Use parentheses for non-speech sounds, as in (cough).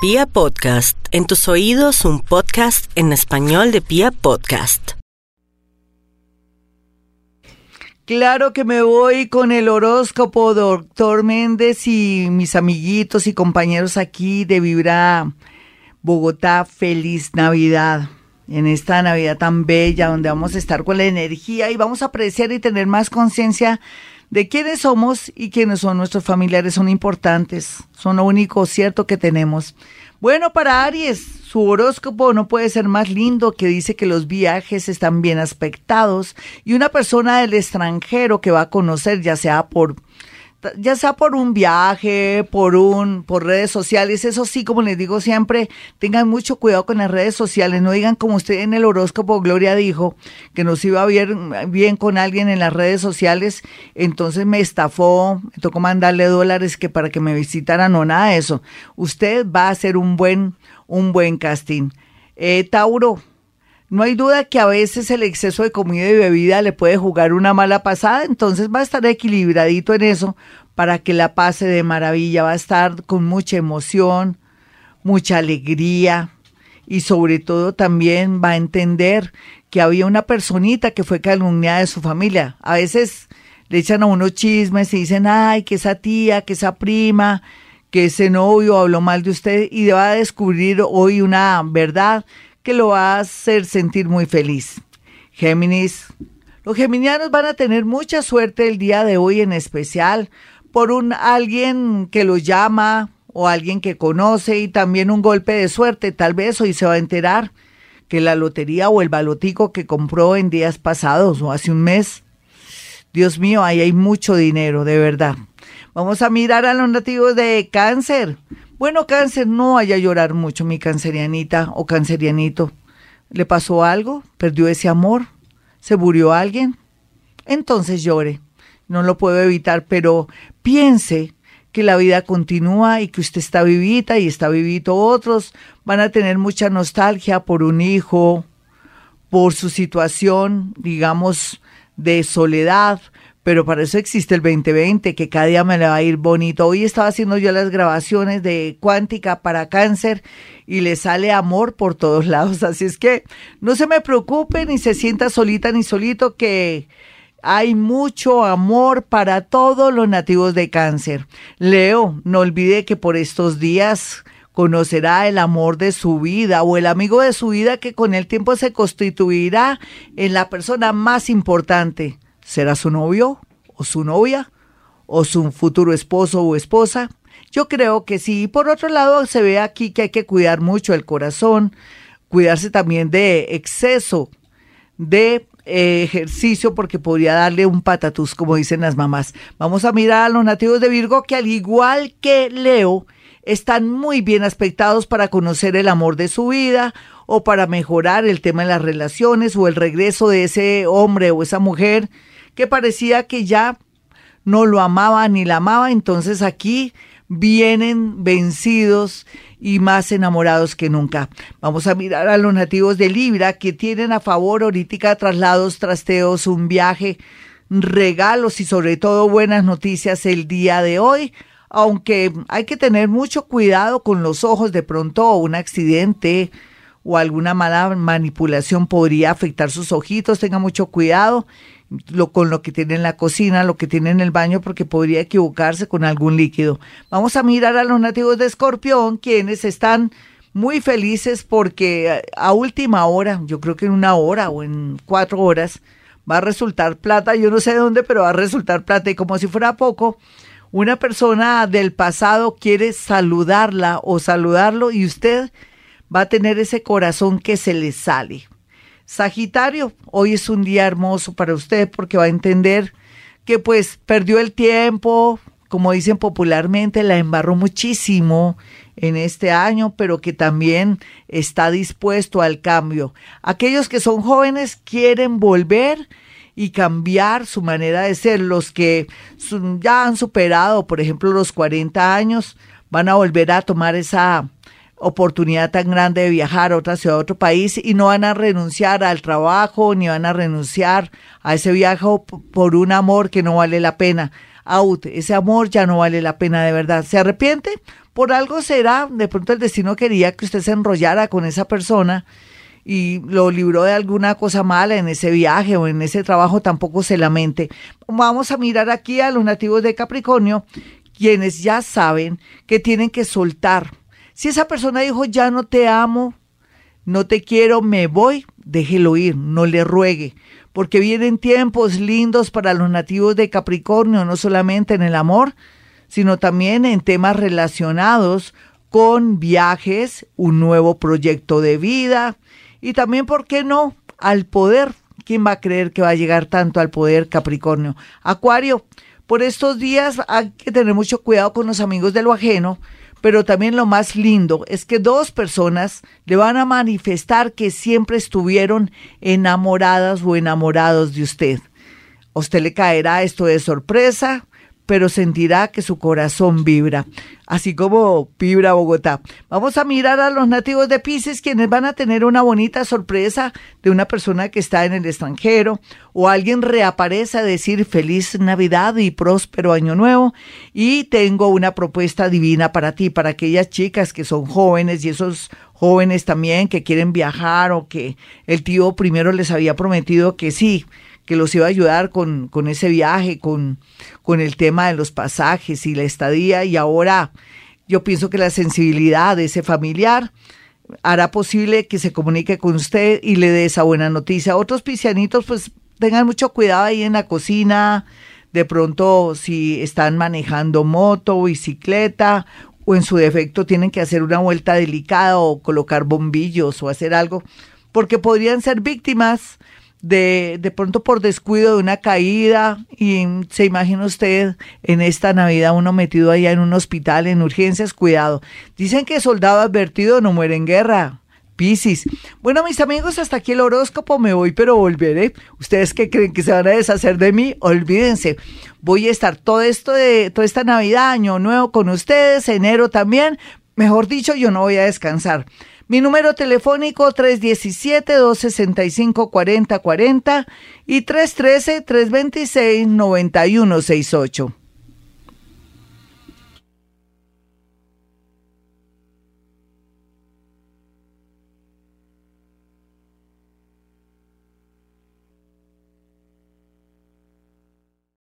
Pia Podcast, en tus oídos un podcast en español de Pia Podcast. Claro que me voy con el horóscopo, doctor Méndez y mis amiguitos y compañeros aquí de Vibra Bogotá. Feliz Navidad. En esta Navidad tan bella, donde vamos a estar con la energía y vamos a apreciar y tener más conciencia de quiénes somos y quiénes son nuestros familiares son importantes, son lo único cierto que tenemos. Bueno, para Aries, su horóscopo no puede ser más lindo que dice que los viajes están bien aspectados y una persona del extranjero que va a conocer, ya sea por ya sea por un viaje, por un, por redes sociales, eso sí, como les digo siempre, tengan mucho cuidado con las redes sociales, no digan como usted en el horóscopo Gloria dijo que nos iba bien, bien con alguien en las redes sociales, entonces me estafó, me tocó mandarle dólares que para que me visitaran, no nada de eso. Usted va a hacer un buen, un buen casting. Eh, Tauro, no hay duda que a veces el exceso de comida y bebida le puede jugar una mala pasada, entonces va a estar equilibradito en eso para que la pase de maravilla, va a estar con mucha emoción, mucha alegría y sobre todo también va a entender que había una personita que fue calumniada de su familia. A veces le echan a unos chismes y dicen, ay, que esa tía, que esa prima, que ese novio habló mal de usted y va a descubrir hoy una verdad que lo va a hacer sentir muy feliz. Géminis, los geminianos van a tener mucha suerte el día de hoy en especial por un alguien que los llama o alguien que conoce y también un golpe de suerte. Tal vez hoy se va a enterar que la lotería o el balotico que compró en días pasados o hace un mes. Dios mío, ahí hay mucho dinero, de verdad. Vamos a mirar a los nativos de cáncer. Bueno, cáncer, no vaya a llorar mucho, mi cancerianita o cancerianito. ¿Le pasó algo? ¿Perdió ese amor? ¿Se murió alguien? Entonces llore. No lo puedo evitar, pero piense que la vida continúa y que usted está vivita y está vivito otros. Van a tener mucha nostalgia por un hijo, por su situación, digamos, de soledad, pero para eso existe el 2020, que cada día me le va a ir bonito. Hoy estaba haciendo yo las grabaciones de cuántica para cáncer y le sale amor por todos lados. (laughs) Así es que no se me preocupe ni se sienta solita ni solito que hay mucho amor para todos los nativos de cáncer. Leo, no olvide que por estos días conocerá el amor de su vida o el amigo de su vida que con el tiempo se constituirá en la persona más importante ¿Será su novio o su novia o su futuro esposo o esposa? Yo creo que sí. Por otro lado, se ve aquí que hay que cuidar mucho el corazón, cuidarse también de exceso de eh, ejercicio porque podría darle un patatús, como dicen las mamás. Vamos a mirar a los nativos de Virgo que al igual que Leo, están muy bien aspectados para conocer el amor de su vida o para mejorar el tema de las relaciones o el regreso de ese hombre o esa mujer que parecía que ya no lo amaba ni la amaba, entonces aquí vienen vencidos y más enamorados que nunca. Vamos a mirar a los nativos de Libra que tienen a favor ahorita traslados, trasteos, un viaje, regalos y sobre todo buenas noticias el día de hoy. Aunque hay que tener mucho cuidado con los ojos, de pronto un accidente o alguna mala manipulación podría afectar sus ojitos, tenga mucho cuidado lo, con lo que tiene en la cocina, lo que tiene en el baño, porque podría equivocarse con algún líquido. Vamos a mirar a los nativos de Escorpión, quienes están muy felices porque a última hora, yo creo que en una hora o en cuatro horas, va a resultar plata, yo no sé de dónde, pero va a resultar plata y como si fuera poco, una persona del pasado quiere saludarla o saludarlo y usted va a tener ese corazón que se le sale. Sagitario, hoy es un día hermoso para usted porque va a entender que pues perdió el tiempo, como dicen popularmente, la embarró muchísimo en este año, pero que también está dispuesto al cambio. Aquellos que son jóvenes quieren volver y cambiar su manera de ser. Los que ya han superado, por ejemplo, los 40 años, van a volver a tomar esa oportunidad tan grande de viajar a otra ciudad, a otro país y no van a renunciar al trabajo ni van a renunciar a ese viaje por un amor que no vale la pena. Out, ese amor ya no vale la pena de verdad. ¿Se arrepiente? por algo será, de pronto el destino quería que usted se enrollara con esa persona y lo libró de alguna cosa mala en ese viaje o en ese trabajo, tampoco se lamente. Vamos a mirar aquí a los nativos de Capricornio, quienes ya saben que tienen que soltar. Si esa persona dijo, ya no te amo, no te quiero, me voy, déjelo ir, no le ruegue, porque vienen tiempos lindos para los nativos de Capricornio, no solamente en el amor, sino también en temas relacionados con viajes, un nuevo proyecto de vida y también, ¿por qué no?, al poder. ¿Quién va a creer que va a llegar tanto al poder Capricornio? Acuario, por estos días hay que tener mucho cuidado con los amigos de lo ajeno, pero también lo más lindo es que dos personas le van a manifestar que siempre estuvieron enamoradas o enamorados de usted. A usted le caerá esto de sorpresa, pero sentirá que su corazón vibra, así como vibra Bogotá. Vamos a mirar a los nativos de Pisces, quienes van a tener una bonita sorpresa de una persona que está en el extranjero o alguien reaparece a decir feliz Navidad y próspero año nuevo. Y tengo una propuesta divina para ti, para aquellas chicas que son jóvenes y esos jóvenes también que quieren viajar o que el tío primero les había prometido que sí que los iba a ayudar con, con ese viaje, con, con el tema de los pasajes y la estadía, y ahora yo pienso que la sensibilidad de ese familiar hará posible que se comunique con usted y le dé esa buena noticia. Otros pisianitos, pues tengan mucho cuidado ahí en la cocina, de pronto si están manejando moto, bicicleta o en su defecto tienen que hacer una vuelta delicada o colocar bombillos o hacer algo, porque podrían ser víctimas de, de pronto por descuido de una caída y se imagina usted en esta Navidad uno metido allá en un hospital en urgencias, cuidado. Dicen que soldado advertido no muere en guerra. Piscis. Bueno, mis amigos, hasta aquí el horóscopo. Me voy, pero volveré. Ustedes que creen que se van a deshacer de mí, olvídense. Voy a estar todo esto de toda esta Navidad, Año Nuevo con ustedes, enero también. Mejor dicho, yo no voy a descansar. Mi número telefónico 317-265-4040 y 313-326-9168.